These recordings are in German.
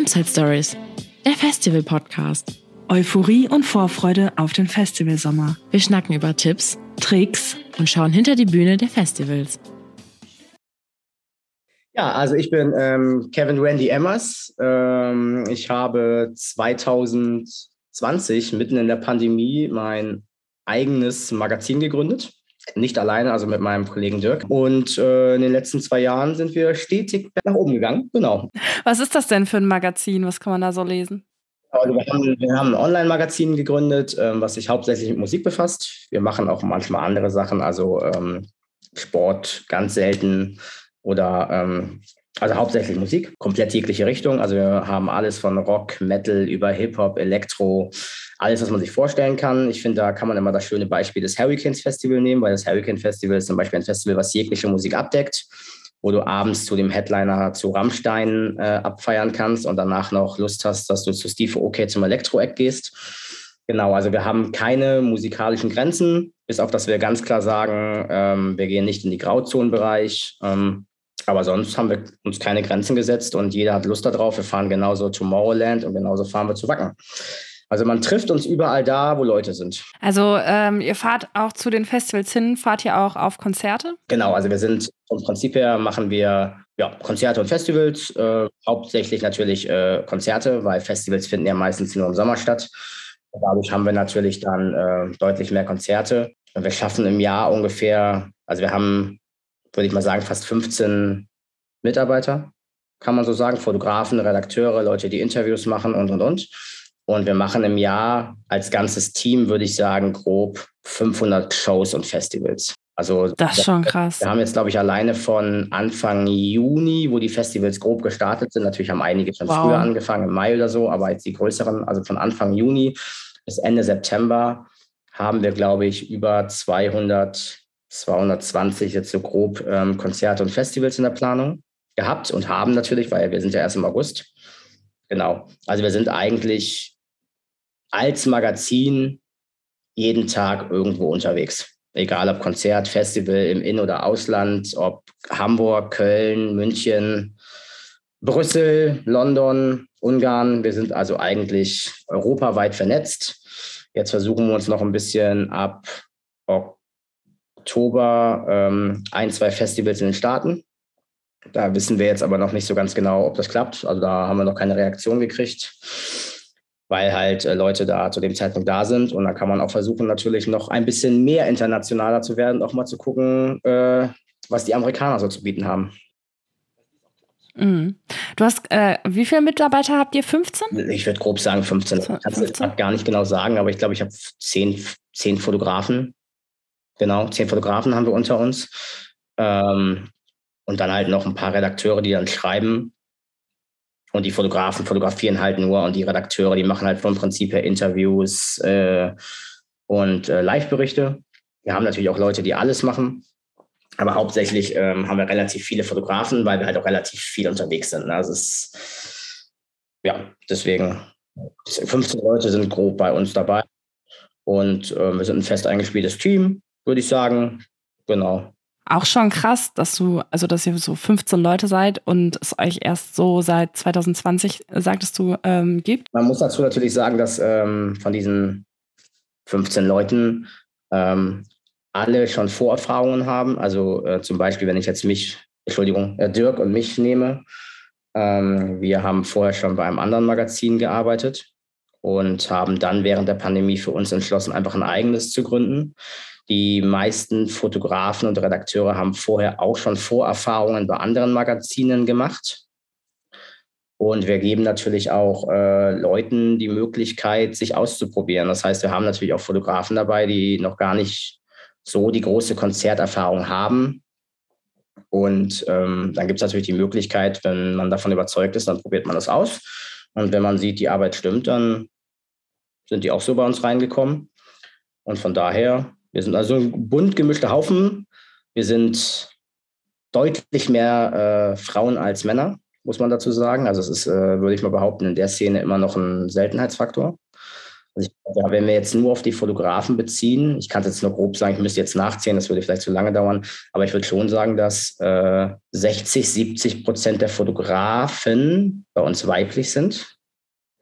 Campsite Stories, der Festival-Podcast. Euphorie und Vorfreude auf den Festivalsommer. Wir schnacken über Tipps, Tricks und schauen hinter die Bühne der Festivals. Ja, also ich bin ähm, Kevin Randy Emmers. Ähm, ich habe 2020 mitten in der Pandemie mein eigenes Magazin gegründet. Nicht alleine, also mit meinem Kollegen Dirk. Und äh, in den letzten zwei Jahren sind wir stetig nach oben gegangen. Genau. Was ist das denn für ein Magazin? Was kann man da so lesen? Also wir, haben, wir haben ein Online-Magazin gegründet, ähm, was sich hauptsächlich mit Musik befasst. Wir machen auch manchmal andere Sachen, also ähm, Sport ganz selten oder ähm, also hauptsächlich Musik, komplett jegliche Richtung. Also wir haben alles von Rock, Metal über Hip-Hop, Elektro, alles, was man sich vorstellen kann. Ich finde, da kann man immer das schöne Beispiel des Hurricanes Festival nehmen, weil das Hurricane Festival ist zum Beispiel ein Festival, was jegliche Musik abdeckt, wo du abends zu dem Headliner zu Rammstein äh, abfeiern kannst und danach noch Lust hast, dass du zu Steve OK zum Elektro-Act gehst. Genau, also wir haben keine musikalischen Grenzen, bis auf dass wir ganz klar sagen, ähm, wir gehen nicht in die Grauzonenbereich. Ähm, aber sonst haben wir uns keine Grenzen gesetzt und jeder hat Lust darauf. Wir fahren genauso Tomorrowland und genauso fahren wir zu Wacken. Also man trifft uns überall da, wo Leute sind. Also ähm, ihr fahrt auch zu den Festivals hin, fahrt ihr auch auf Konzerte? Genau, also wir sind vom Prinzip her machen wir ja, Konzerte und Festivals, äh, hauptsächlich natürlich äh, Konzerte, weil Festivals finden ja meistens nur im Sommer statt. Und dadurch haben wir natürlich dann äh, deutlich mehr Konzerte. Und wir schaffen im Jahr ungefähr, also wir haben, würde ich mal sagen, fast 15 Mitarbeiter, kann man so sagen, Fotografen, Redakteure, Leute, die Interviews machen und, und, und. Und wir machen im Jahr als ganzes Team, würde ich sagen, grob 500 Shows und Festivals. Also das ist schon krass. Wir haben jetzt, glaube ich, alleine von Anfang Juni, wo die Festivals grob gestartet sind. Natürlich haben einige schon wow. früher angefangen, im Mai oder so, aber jetzt die größeren, also von Anfang Juni bis Ende September haben wir, glaube ich, über 200, 220 jetzt so grob ähm, Konzerte und Festivals in der Planung gehabt und haben natürlich, weil wir sind ja erst im August. Genau. Also wir sind eigentlich als Magazin jeden Tag irgendwo unterwegs. Egal ob Konzert, Festival im In- oder Ausland, ob Hamburg, Köln, München, Brüssel, London, Ungarn. Wir sind also eigentlich europaweit vernetzt. Jetzt versuchen wir uns noch ein bisschen ab Oktober ähm, ein, zwei Festivals in den Staaten. Da wissen wir jetzt aber noch nicht so ganz genau, ob das klappt. Also da haben wir noch keine Reaktion gekriegt weil halt äh, Leute da zu dem Zeitpunkt da sind. Und da kann man auch versuchen, natürlich noch ein bisschen mehr internationaler zu werden, auch mal zu gucken, äh, was die Amerikaner so zu bieten haben. Mhm. Du hast, äh, wie viele Mitarbeiter habt ihr? 15? Ich würde grob sagen 15. Ich kann es gar nicht genau sagen, aber ich glaube, ich habe zehn, zehn Fotografen. Genau, zehn Fotografen haben wir unter uns. Ähm, und dann halt noch ein paar Redakteure, die dann schreiben. Und die Fotografen fotografieren halt nur und die Redakteure, die machen halt vom Prinzip her Interviews äh, und äh, Live-Berichte. Wir haben natürlich auch Leute, die alles machen. Aber hauptsächlich ähm, haben wir relativ viele Fotografen, weil wir halt auch relativ viel unterwegs sind. Ne? Also es ja, deswegen 15 Leute sind grob bei uns dabei. Und äh, wir sind ein fest eingespieltes Team, würde ich sagen. Genau auch schon krass, dass du, also dass ihr so 15 Leute seid und es euch erst so seit 2020, sagtest du, ähm, gibt? Man muss dazu natürlich sagen, dass ähm, von diesen 15 Leuten ähm, alle schon Vorerfahrungen haben. Also äh, zum Beispiel, wenn ich jetzt mich, Entschuldigung, äh, Dirk und mich nehme. Ähm, wir haben vorher schon bei einem anderen Magazin gearbeitet und haben dann während der Pandemie für uns entschlossen, einfach ein eigenes zu gründen. Die meisten Fotografen und Redakteure haben vorher auch schon Vorerfahrungen bei anderen Magazinen gemacht. Und wir geben natürlich auch äh, Leuten die Möglichkeit, sich auszuprobieren. Das heißt, wir haben natürlich auch Fotografen dabei, die noch gar nicht so die große Konzerterfahrung haben. Und ähm, dann gibt es natürlich die Möglichkeit, wenn man davon überzeugt ist, dann probiert man das aus. Und wenn man sieht, die Arbeit stimmt, dann sind die auch so bei uns reingekommen. Und von daher wir sind also ein bunt gemischter Haufen. Wir sind deutlich mehr äh, Frauen als Männer, muss man dazu sagen. Also es ist, äh, würde ich mal behaupten, in der Szene immer noch ein Seltenheitsfaktor. Also ich, ja, wenn wir jetzt nur auf die Fotografen beziehen, ich kann es jetzt nur grob sagen, ich müsste jetzt nachzählen, das würde vielleicht zu lange dauern, aber ich würde schon sagen, dass äh, 60, 70 Prozent der Fotografen bei uns weiblich sind.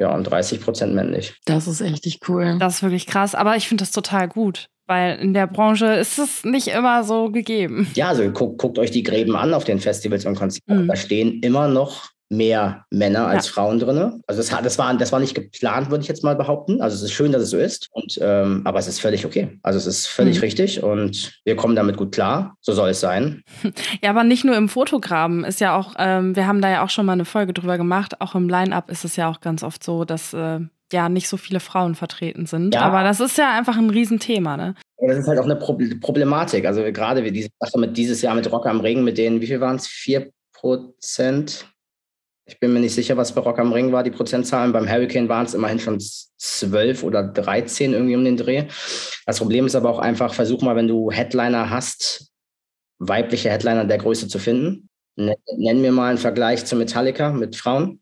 Ja, und 30 Prozent männlich. Das ist echt cool. Das ist wirklich krass, aber ich finde das total gut weil in der Branche ist es nicht immer so gegeben. Ja, also guckt, guckt euch die Gräben an auf den Festivals und Konzerten. Mhm. Da stehen immer noch mehr Männer als ja. Frauen drin. Also das, das, war, das war nicht geplant, würde ich jetzt mal behaupten. Also es ist schön, dass es so ist. Und, ähm, aber es ist völlig okay. Also es ist völlig mhm. richtig und wir kommen damit gut klar. So soll es sein. Ja, aber nicht nur im Fotograben ist ja auch, ähm, wir haben da ja auch schon mal eine Folge drüber gemacht. Auch im Line-Up ist es ja auch ganz oft so, dass äh, ja nicht so viele Frauen vertreten sind. Ja. Aber das ist ja einfach ein Riesenthema, ne? Das ist halt auch eine Problematik. Also gerade wie diese Sache mit dieses Jahr mit Rock am Ring, mit denen, wie viel waren es? Vier Prozent ich bin mir nicht sicher, was bei Rock am Ring war, die Prozentzahlen. Beim Hurricane waren es immerhin schon 12 oder 13 irgendwie um den Dreh. Das Problem ist aber auch einfach, versuch mal, wenn du Headliner hast, weibliche Headliner der Größe zu finden. Nenn mir mal einen Vergleich zu Metallica mit Frauen.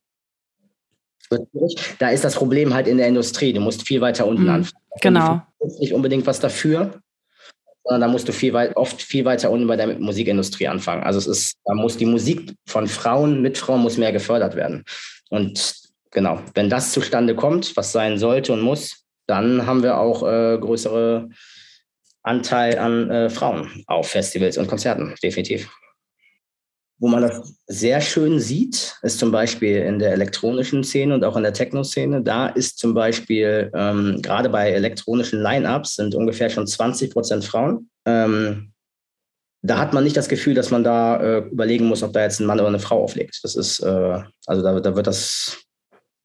Da ist das Problem halt in der Industrie. Du musst viel weiter unten mhm, anfangen. Genau. Du nicht unbedingt was dafür sondern da musst du viel weit, oft viel weiter unten bei der Musikindustrie anfangen. Also es ist, da muss die Musik von Frauen mit Frauen muss mehr gefördert werden. Und genau, wenn das zustande kommt, was sein sollte und muss, dann haben wir auch äh, größere Anteil an äh, Frauen auf Festivals und Konzerten, definitiv. Wo man das sehr schön sieht, ist zum Beispiel in der elektronischen Szene und auch in der Techno-Szene. Da ist zum Beispiel ähm, gerade bei elektronischen Line-Ups sind ungefähr schon 20 Prozent Frauen. Ähm, da hat man nicht das Gefühl, dass man da äh, überlegen muss, ob da jetzt ein Mann oder eine Frau auflegt. Das ist, äh, also da, da wird das,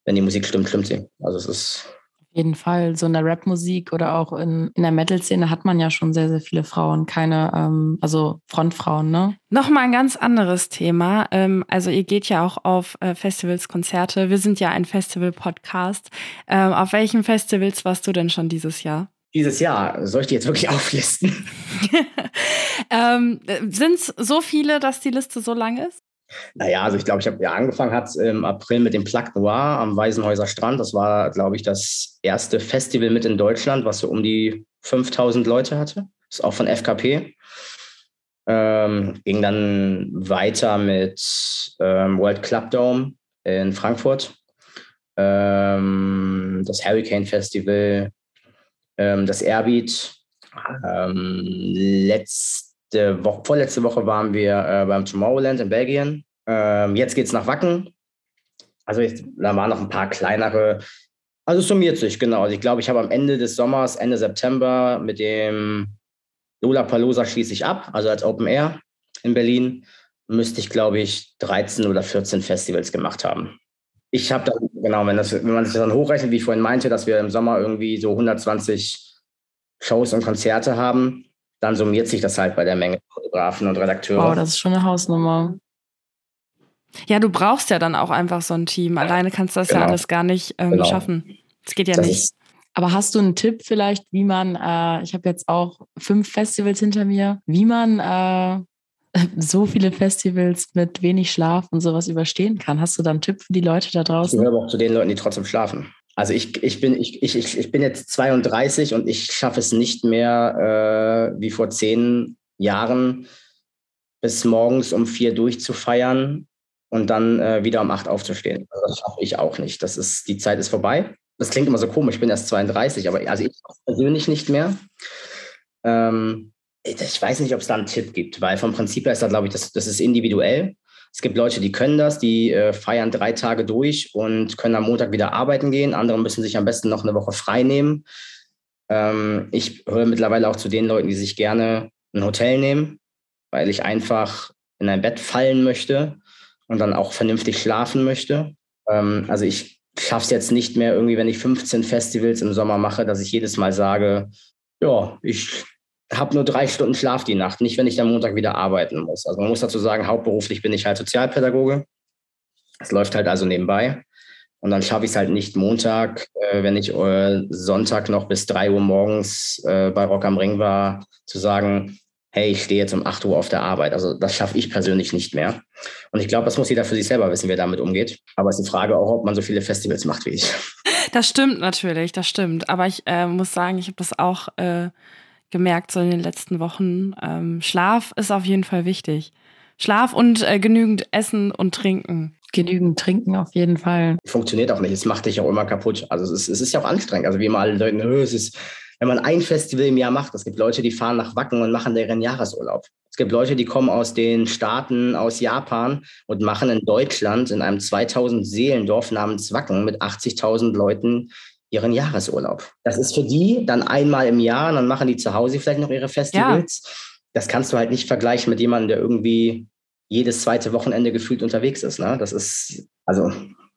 wenn die Musik stimmt, stimmt sie. Also es ist jeden Fall. So in der Rap-Musik oder auch in, in der Metal-Szene hat man ja schon sehr, sehr viele Frauen, keine, ähm, also Frontfrauen, ne? Nochmal ein ganz anderes Thema. Ähm, also ihr geht ja auch auf äh, Festivals, Konzerte. Wir sind ja ein Festival-Podcast. Ähm, auf welchen Festivals warst du denn schon dieses Jahr? Dieses Jahr, soll ich die jetzt wirklich auflisten? ähm, Sind es so viele, dass die Liste so lang ist? Naja, also ich glaube, ich habe ja angefangen hat im April mit dem Plaque Noir am Weißenhäuser Strand. Das war, glaube ich, das erste Festival mit in Deutschland, was so um die 5000 Leute hatte. Das ist auch von FKP. Ähm, ging dann weiter mit ähm, World Club Dome in Frankfurt, ähm, das Hurricane Festival, ähm, das Airbeat. Ähm, letzte letzte Woche, vorletzte Woche waren wir äh, beim Tomorrowland in Belgien. Ähm, jetzt geht es nach Wacken. Also ich, da waren noch ein paar kleinere. Also es summiert sich, genau. Also ich glaube, ich habe am Ende des Sommers, Ende September mit dem Lola Palosa schließe ich ab, also als Open Air in Berlin, müsste ich, glaube ich, 13 oder 14 Festivals gemacht haben. Ich habe dann, genau, wenn, das, wenn man sich dann hochrechnet, wie ich vorhin meinte, dass wir im Sommer irgendwie so 120 Shows und Konzerte haben, dann summiert sich das halt bei der Menge Fotografen und Redakteure. Wow, das ist schon eine Hausnummer. Ja, du brauchst ja dann auch einfach so ein Team. Alleine kannst du das genau. ja alles gar nicht ähm, genau. schaffen. Das geht ja das nicht. Aber hast du einen Tipp vielleicht, wie man, äh, ich habe jetzt auch fünf Festivals hinter mir, wie man äh, so viele Festivals mit wenig Schlaf und sowas überstehen kann? Hast du da einen Tipp für die Leute da draußen? Ich gehöre aber auch zu den Leuten, die trotzdem schlafen. Also ich, ich, bin, ich, ich, ich bin jetzt 32 und ich schaffe es nicht mehr äh, wie vor zehn Jahren bis morgens um vier durchzufeiern und dann äh, wieder um acht aufzustehen. Also das schaffe ich auch nicht. Das ist, die Zeit ist vorbei. Das klingt immer so komisch, ich bin erst 32, aber also ich persönlich nicht mehr. Ähm, ich weiß nicht, ob es da einen Tipp gibt, weil vom Prinzip her ist da, glaube ich, das, das ist individuell. Es gibt Leute, die können das, die äh, feiern drei Tage durch und können am Montag wieder arbeiten gehen. Andere müssen sich am besten noch eine Woche frei nehmen. Ähm, ich höre mittlerweile auch zu den Leuten, die sich gerne ein Hotel nehmen, weil ich einfach in ein Bett fallen möchte und dann auch vernünftig schlafen möchte. Ähm, also ich schaffe es jetzt nicht mehr irgendwie, wenn ich 15 Festivals im Sommer mache, dass ich jedes Mal sage, ja, ich habe nur drei Stunden Schlaf die Nacht, nicht wenn ich am Montag wieder arbeiten muss. Also man muss dazu sagen, hauptberuflich bin ich halt Sozialpädagoge. Das läuft halt also nebenbei. Und dann schaffe ich es halt nicht Montag, äh, wenn ich äh, Sonntag noch bis drei Uhr morgens äh, bei Rock am Ring war, zu sagen, hey, ich stehe jetzt um 8 Uhr auf der Arbeit. Also das schaffe ich persönlich nicht mehr. Und ich glaube, das muss jeder für sich selber wissen, wer damit umgeht. Aber es ist die Frage auch, ob man so viele Festivals macht wie ich. Das stimmt natürlich, das stimmt. Aber ich äh, muss sagen, ich habe das auch äh, gemerkt so in den letzten Wochen. Ähm, Schlaf ist auf jeden Fall wichtig. Schlaf und äh, genügend Essen und Trinken. Genügend trinken auf jeden Fall. Funktioniert auch nicht. Es macht dich auch immer kaputt. Also es ist, es ist ja auch anstrengend. Also wie immer alle Leute, es ist, wenn man ein Festival im Jahr macht, es gibt Leute, die fahren nach Wacken und machen deren Jahresurlaub. Es gibt Leute, die kommen aus den Staaten, aus Japan und machen in Deutschland in einem 2000 Seelendorf namens Wacken mit 80.000 Leuten ihren Jahresurlaub. Das ist für die dann einmal im Jahr und dann machen die zu Hause vielleicht noch ihre Festivals. Ja. Das kannst du halt nicht vergleichen mit jemandem, der irgendwie jedes zweite Wochenende gefühlt unterwegs ist. Ne? Das ist, also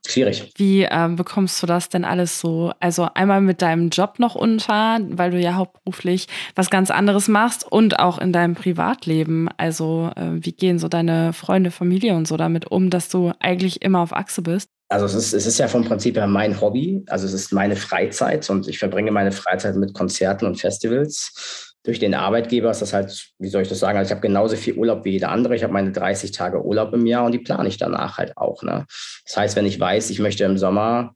Schwierig. Wie ähm, bekommst du das denn alles so? Also einmal mit deinem Job noch unter, weil du ja hauptberuflich was ganz anderes machst und auch in deinem Privatleben. Also äh, wie gehen so deine Freunde, Familie und so damit um, dass du eigentlich immer auf Achse bist? Also es ist, es ist ja vom Prinzip her mein Hobby. Also es ist meine Freizeit und ich verbringe meine Freizeit mit Konzerten und Festivals durch den Arbeitgeber ist das halt, wie soll ich das sagen, also ich habe genauso viel Urlaub wie jeder andere. Ich habe meine 30 Tage Urlaub im Jahr und die plane ich danach halt auch. Ne? Das heißt, wenn ich weiß, ich möchte im Sommer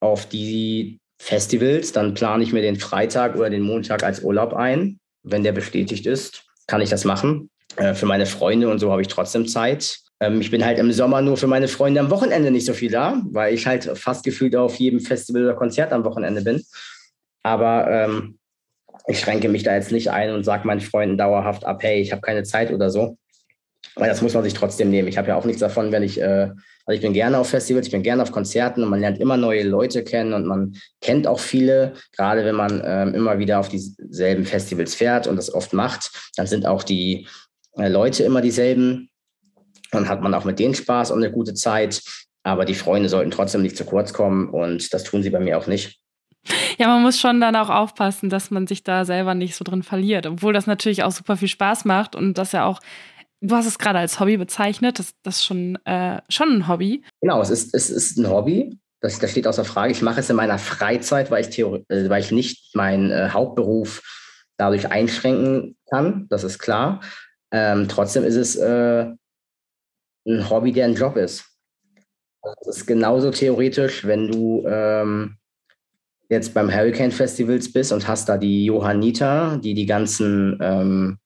auf die Festivals, dann plane ich mir den Freitag oder den Montag als Urlaub ein. Wenn der bestätigt ist, kann ich das machen. Äh, für meine Freunde und so habe ich trotzdem Zeit. Ähm, ich bin halt im Sommer nur für meine Freunde am Wochenende nicht so viel da, weil ich halt fast gefühlt auf jedem Festival oder Konzert am Wochenende bin. Aber ähm, ich schränke mich da jetzt nicht ein und sage meinen Freunden dauerhaft ab, hey, ich habe keine Zeit oder so. Weil das muss man sich trotzdem nehmen. Ich habe ja auch nichts davon, wenn ich, äh, also ich bin gerne auf Festivals, ich bin gerne auf Konzerten und man lernt immer neue Leute kennen und man kennt auch viele, gerade wenn man ähm, immer wieder auf dieselben Festivals fährt und das oft macht, dann sind auch die äh, Leute immer dieselben. Dann hat man auch mit denen Spaß und eine gute Zeit. Aber die Freunde sollten trotzdem nicht zu kurz kommen und das tun sie bei mir auch nicht. Ja, man muss schon dann auch aufpassen, dass man sich da selber nicht so drin verliert. Obwohl das natürlich auch super viel Spaß macht und das ja auch, du hast es gerade als Hobby bezeichnet, das, das ist schon, äh, schon ein Hobby. Genau, es ist, es ist ein Hobby. Das, das steht außer Frage. Ich mache es in meiner Freizeit, weil ich, Theorie, äh, weil ich nicht meinen äh, Hauptberuf dadurch einschränken kann. Das ist klar. Ähm, trotzdem ist es äh, ein Hobby, der ein Job ist. Das ist genauso theoretisch, wenn du ähm, jetzt beim Hurricane Festivals bist und hast da die Johanniter, die die ganzen ähm,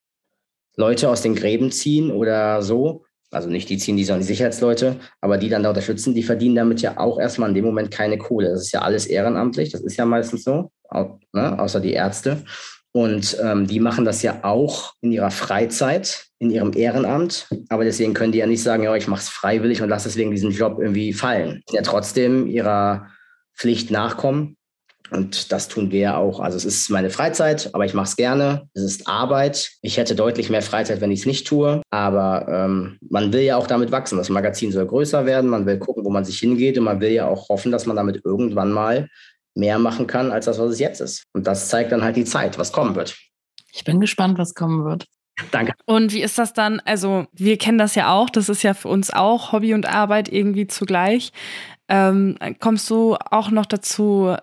Leute aus den Gräben ziehen oder so, also nicht die ziehen die, sondern die Sicherheitsleute, aber die dann da unterstützen, die verdienen damit ja auch erstmal in dem Moment keine Kohle. Das ist ja alles ehrenamtlich, das ist ja meistens so, auch, ne, außer die Ärzte. Und ähm, die machen das ja auch in ihrer Freizeit, in ihrem Ehrenamt. Aber deswegen können die ja nicht sagen, ja, ich mache es freiwillig und lasse deswegen diesen Job irgendwie fallen. Ja, trotzdem ihrer Pflicht nachkommen und das tun wir ja auch. Also es ist meine Freizeit, aber ich mache es gerne. Es ist Arbeit. Ich hätte deutlich mehr Freizeit, wenn ich es nicht tue. Aber ähm, man will ja auch damit wachsen. Das Magazin soll größer werden. Man will gucken, wo man sich hingeht. Und man will ja auch hoffen, dass man damit irgendwann mal mehr machen kann, als das, was es jetzt ist. Und das zeigt dann halt die Zeit, was kommen wird. Ich bin gespannt, was kommen wird. Danke. Und wie ist das dann? Also, wir kennen das ja auch. Das ist ja für uns auch Hobby und Arbeit irgendwie zugleich. Ähm, kommst du auch noch dazu,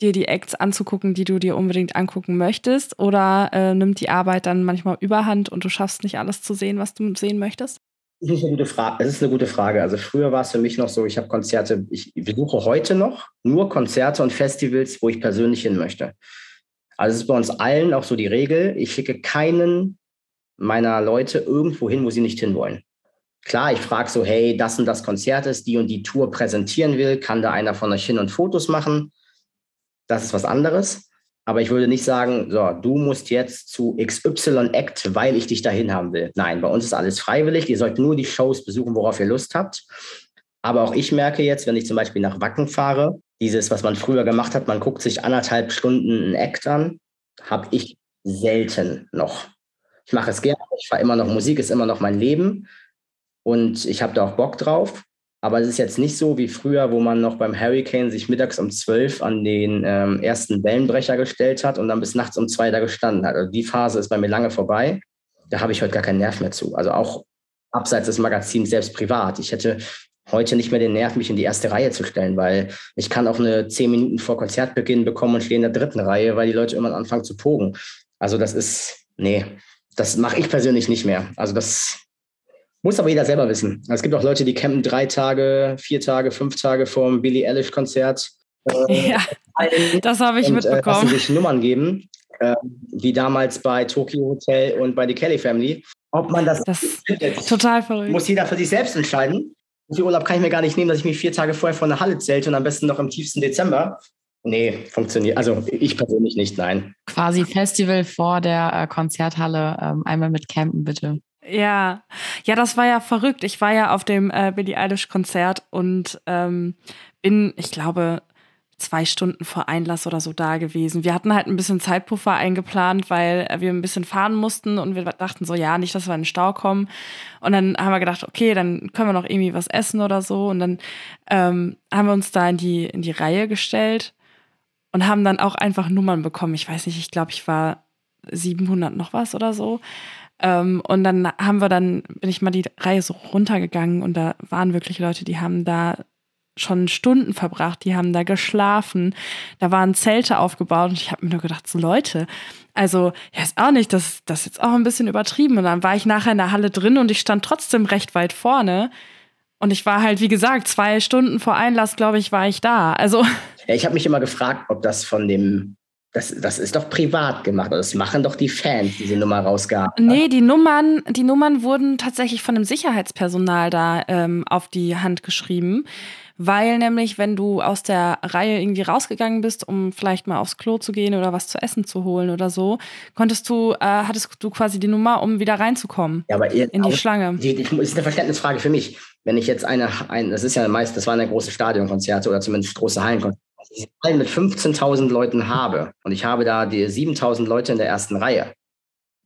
dir die Acts anzugucken, die du dir unbedingt angucken möchtest? Oder äh, nimmt die Arbeit dann manchmal überhand und du schaffst nicht alles zu sehen, was du sehen möchtest? Das ist eine gute Frage. Das ist eine gute Frage. Also früher war es für mich noch so, ich habe Konzerte, ich besuche heute noch nur Konzerte und Festivals, wo ich persönlich hin möchte. Also es ist bei uns allen auch so die Regel, ich schicke keinen meiner Leute irgendwo hin, wo sie nicht hinwollen. Klar, ich frage so, hey, das und das Konzert ist, die und die Tour präsentieren will, kann da einer von euch hin und Fotos machen? das ist was anderes. Aber ich würde nicht sagen, so, du musst jetzt zu XY Act, weil ich dich dahin haben will. Nein, bei uns ist alles freiwillig. Ihr sollt nur die Shows besuchen, worauf ihr Lust habt. Aber auch ich merke jetzt, wenn ich zum Beispiel nach Wacken fahre, dieses, was man früher gemacht hat, man guckt sich anderthalb Stunden einen Act an, habe ich selten noch. Ich mache es gerne, ich fahre immer noch Musik, ist immer noch mein Leben und ich habe da auch Bock drauf. Aber es ist jetzt nicht so wie früher, wo man noch beim Hurricane sich mittags um zwölf an den ähm, ersten Wellenbrecher gestellt hat und dann bis nachts um zwei da gestanden hat. Also die Phase ist bei mir lange vorbei. Da habe ich heute gar keinen Nerv mehr zu. Also auch abseits des Magazins, selbst privat. Ich hätte heute nicht mehr den Nerv, mich in die erste Reihe zu stellen, weil ich kann auch eine zehn Minuten vor Konzertbeginn bekommen und stehe in der dritten Reihe, weil die Leute immer anfangen zu pogen. Also das ist, nee, das mache ich persönlich nicht mehr. Also das muss aber jeder selber wissen. Es gibt auch Leute, die campen drei Tage, vier Tage, fünf Tage vor dem Billie Eilish-Konzert Äh, ja, das habe ich und, mitbekommen. Äh, dass sie sich Nummern geben, äh, wie damals bei Tokyo Hotel und bei The Kelly Family. Ob man das, das findet, total verrückt. muss jeder für sich selbst entscheiden. So viel Urlaub kann ich mir gar nicht nehmen, dass ich mich vier Tage vorher vor einer Halle zelte und am besten noch im tiefsten Dezember. Nee, funktioniert. Also ich persönlich nicht, nein. Quasi Festival vor der äh, Konzerthalle. Ähm, einmal mit Campen, bitte. Ja, ja, das war ja verrückt. Ich war ja auf dem äh, Billie Eilish Konzert und ähm, bin, ich glaube, zwei Stunden vor Einlass oder so da gewesen. Wir hatten halt ein bisschen Zeitpuffer eingeplant, weil wir ein bisschen fahren mussten und wir dachten so, ja, nicht, dass wir in den Stau kommen. Und dann haben wir gedacht, okay, dann können wir noch irgendwie was essen oder so. Und dann ähm, haben wir uns da in die, in die Reihe gestellt und haben dann auch einfach Nummern bekommen. Ich weiß nicht, ich glaube, ich war 700 noch was oder so. Ähm, und dann haben wir dann, bin ich mal die Reihe so runtergegangen und da waren wirklich Leute, die haben da schon Stunden verbracht, die haben da geschlafen, da waren Zelte aufgebaut und ich habe mir nur gedacht, so Leute, also ja ist auch nicht, das, das ist jetzt auch ein bisschen übertrieben. Und dann war ich nachher in der Halle drin und ich stand trotzdem recht weit vorne. Und ich war halt, wie gesagt, zwei Stunden vor Einlass, glaube ich, war ich da. Also. Ja, ich habe mich immer gefragt, ob das von dem das, das ist doch privat gemacht. Das machen doch die Fans, diese Nummer rausgaben. Nee, die Nummern, die Nummern wurden tatsächlich von dem Sicherheitspersonal da ähm, auf die Hand geschrieben. Weil nämlich, wenn du aus der Reihe irgendwie rausgegangen bist, um vielleicht mal aufs Klo zu gehen oder was zu essen zu holen oder so, konntest du, äh, hattest du quasi die Nummer, um wieder reinzukommen ja, aber ihr, in die Schlange. Die, die, das ist eine Verständnisfrage für mich. Wenn ich jetzt eine, ein, das ist ja meist, das waren ja große Stadionkonzerte oder zumindest große Hallenkonzerte ich Hallen mit 15.000 Leuten habe und ich habe da die 7.000 Leute in der ersten Reihe,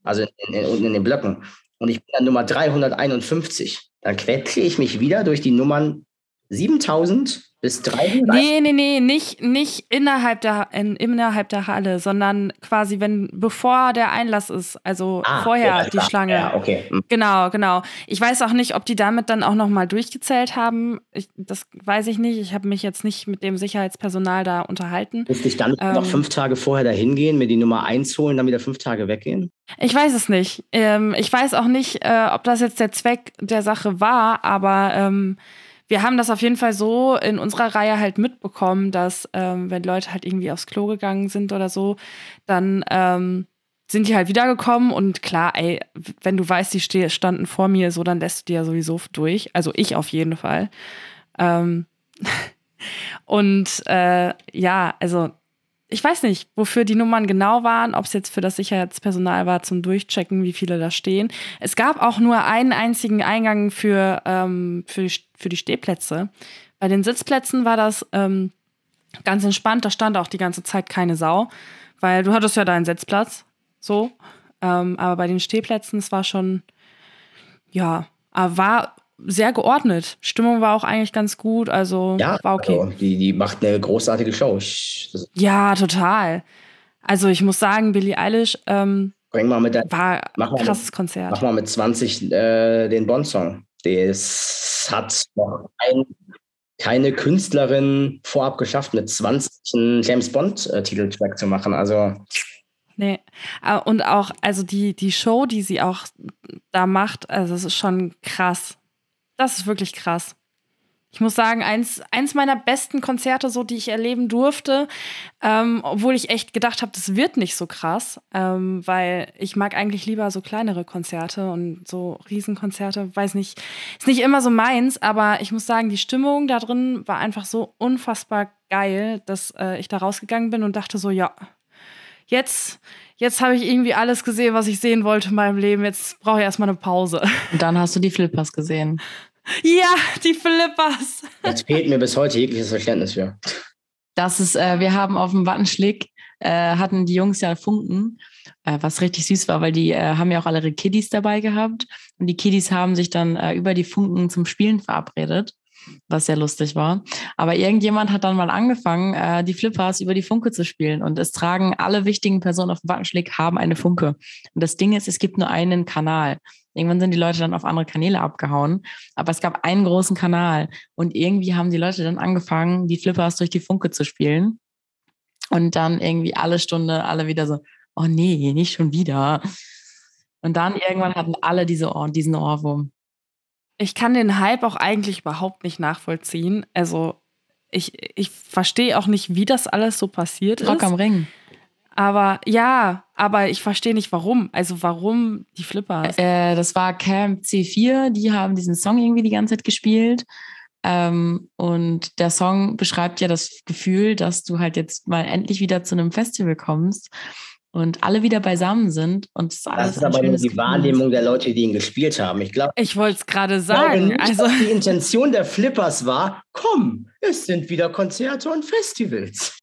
also in, in, unten in den Blöcken, und ich bin dann Nummer 351, dann quetsche ich mich wieder durch die Nummern 7000 bis 300? Nee, nee, nee, nicht, nicht innerhalb, der, in, innerhalb der Halle, sondern quasi, wenn, bevor der Einlass ist, also ah, vorher ja, die Schlange. Ja, okay. Hm. Genau, genau. Ich weiß auch nicht, ob die damit dann auch nochmal durchgezählt haben. Ich, das weiß ich nicht. Ich habe mich jetzt nicht mit dem Sicherheitspersonal da unterhalten. Müsste ich dann ähm, noch fünf Tage vorher da hingehen, mir die Nummer eins holen, dann wieder fünf Tage weggehen? Ich weiß es nicht. Ähm, ich weiß auch nicht, äh, ob das jetzt der Zweck der Sache war, aber ähm, wir haben das auf jeden Fall so in unserer Reihe halt mitbekommen, dass ähm, wenn Leute halt irgendwie aufs Klo gegangen sind oder so, dann ähm, sind die halt wiedergekommen und klar, ey, wenn du weißt, die standen vor mir so, dann lässt du die ja sowieso durch. Also ich auf jeden Fall. Ähm und äh, ja, also ich weiß nicht, wofür die Nummern genau waren, ob es jetzt für das Sicherheitspersonal war zum Durchchecken, wie viele da stehen. Es gab auch nur einen einzigen Eingang für, ähm, für, die, für die Stehplätze. Bei den Sitzplätzen war das ähm, ganz entspannt, da stand auch die ganze Zeit keine Sau, weil du hattest ja deinen Sitzplatz, so. Ähm, aber bei den Stehplätzen, es war schon, ja, war sehr geordnet. Stimmung war auch eigentlich ganz gut, also ja, war okay. Also die, die macht eine großartige Show. Ich, ja, total. Also ich muss sagen, Billie Eilish ähm, Bring mal mit der, war ein krasses mit, Konzert. Mach mal mit 20 äh, den Bond-Song. Das hat noch ein, keine Künstlerin vorab geschafft, mit 20 einen James Bond-Titeltrack zu machen. Also Nee. Äh, und auch, also die, die Show, die sie auch da macht, also es ist schon krass. Das ist wirklich krass. Ich muss sagen, eins, eins meiner besten Konzerte, so die ich erleben durfte, ähm, obwohl ich echt gedacht habe, das wird nicht so krass, ähm, weil ich mag eigentlich lieber so kleinere Konzerte und so Riesenkonzerte, weiß nicht, ist nicht immer so meins, aber ich muss sagen, die Stimmung da drin war einfach so unfassbar geil, dass äh, ich da rausgegangen bin und dachte so, ja, jetzt, jetzt habe ich irgendwie alles gesehen, was ich sehen wollte in meinem Leben. Jetzt brauche ich erstmal eine Pause. Und dann hast du die Flippers gesehen. Ja, die Flippers. Jetzt fehlt mir bis heute jegliches Verständnis für. Das ist, äh, wir haben auf dem Wattenschlick, äh, hatten die Jungs ja Funken, äh, was richtig süß war, weil die äh, haben ja auch alle ihre Kiddies dabei gehabt. Und die Kiddies haben sich dann äh, über die Funken zum Spielen verabredet was sehr lustig war. Aber irgendjemand hat dann mal angefangen, äh, die Flippers über die Funke zu spielen. Und es tragen alle wichtigen Personen auf dem Wattenschläg haben eine Funke. Und das Ding ist, es gibt nur einen Kanal. Irgendwann sind die Leute dann auf andere Kanäle abgehauen. Aber es gab einen großen Kanal. Und irgendwie haben die Leute dann angefangen, die Flippers durch die Funke zu spielen. Und dann irgendwie alle Stunde alle wieder so, oh nee, nicht schon wieder. Und dann irgendwann hatten alle diese Ohr, diesen Ohrwurm. Ich kann den Hype auch eigentlich überhaupt nicht nachvollziehen. Also ich, ich verstehe auch nicht, wie das alles so passiert Rock ist. am Ring. Aber ja, aber ich verstehe nicht warum. Also warum die Flippers? Äh, das war Camp C4, die haben diesen Song irgendwie die ganze Zeit gespielt. Ähm, und der Song beschreibt ja das Gefühl, dass du halt jetzt mal endlich wieder zu einem Festival kommst und alle wieder beisammen sind. Und das, das ist aber nur die Gefühl. Wahrnehmung der Leute, die ihn gespielt haben. Ich glaube. Ich wollte es gerade sagen. Nicht, also die Intention der Flippers war: Komm, es sind wieder Konzerte und Festivals.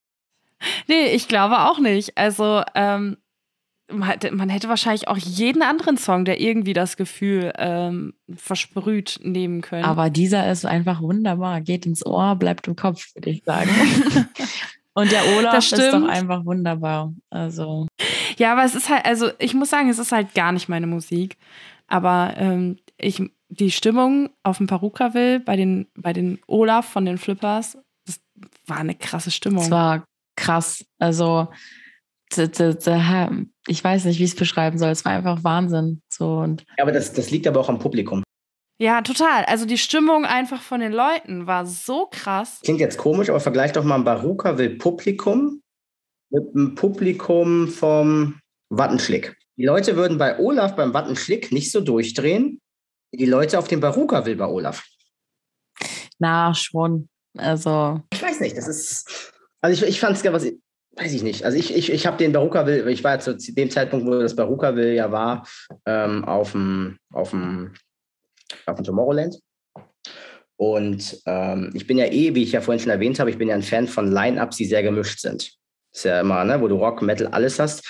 Nee, ich glaube auch nicht. Also, ähm, man, hätte, man hätte wahrscheinlich auch jeden anderen Song, der irgendwie das Gefühl ähm, versprüht, nehmen können. Aber dieser ist einfach wunderbar. Geht ins Ohr, bleibt im Kopf, würde ich sagen. Und der Olaf ist doch einfach wunderbar. Also. Ja, aber es ist halt, also ich muss sagen, es ist halt gar nicht meine Musik. Aber ähm, ich, die Stimmung auf dem Perukaville bei den, bei den Olaf von den Flippers, das war eine krasse Stimmung. Es war krass. Also ich weiß nicht, wie ich es beschreiben soll. Es war einfach Wahnsinn. So und ja, aber das, das liegt aber auch am Publikum. Ja, total. Also die Stimmung einfach von den Leuten war so krass. Klingt jetzt komisch, aber vergleich doch mal ein Baruka-Will Publikum mit dem Publikum vom Wattenschlick. Die Leute würden bei Olaf beim Wattenschlick nicht so durchdrehen, wie die Leute auf dem Baruka-Will bei Olaf. Na, schon. Also. Ich weiß nicht, das ist. Also ich, ich fand es ja was, weiß ich nicht. Also ich, ich, ich habe den Baruka Will, ich war ja zu dem Zeitpunkt, wo das Baruka Will ja war, ähm, auf dem auf dem auf dem Tomorrowland. Und ähm, ich bin ja eh, wie ich ja vorhin schon erwähnt habe, ich bin ja ein Fan von Line-Ups, die sehr gemischt sind. Ist ja immer, ne, wo du Rock, Metal, alles hast.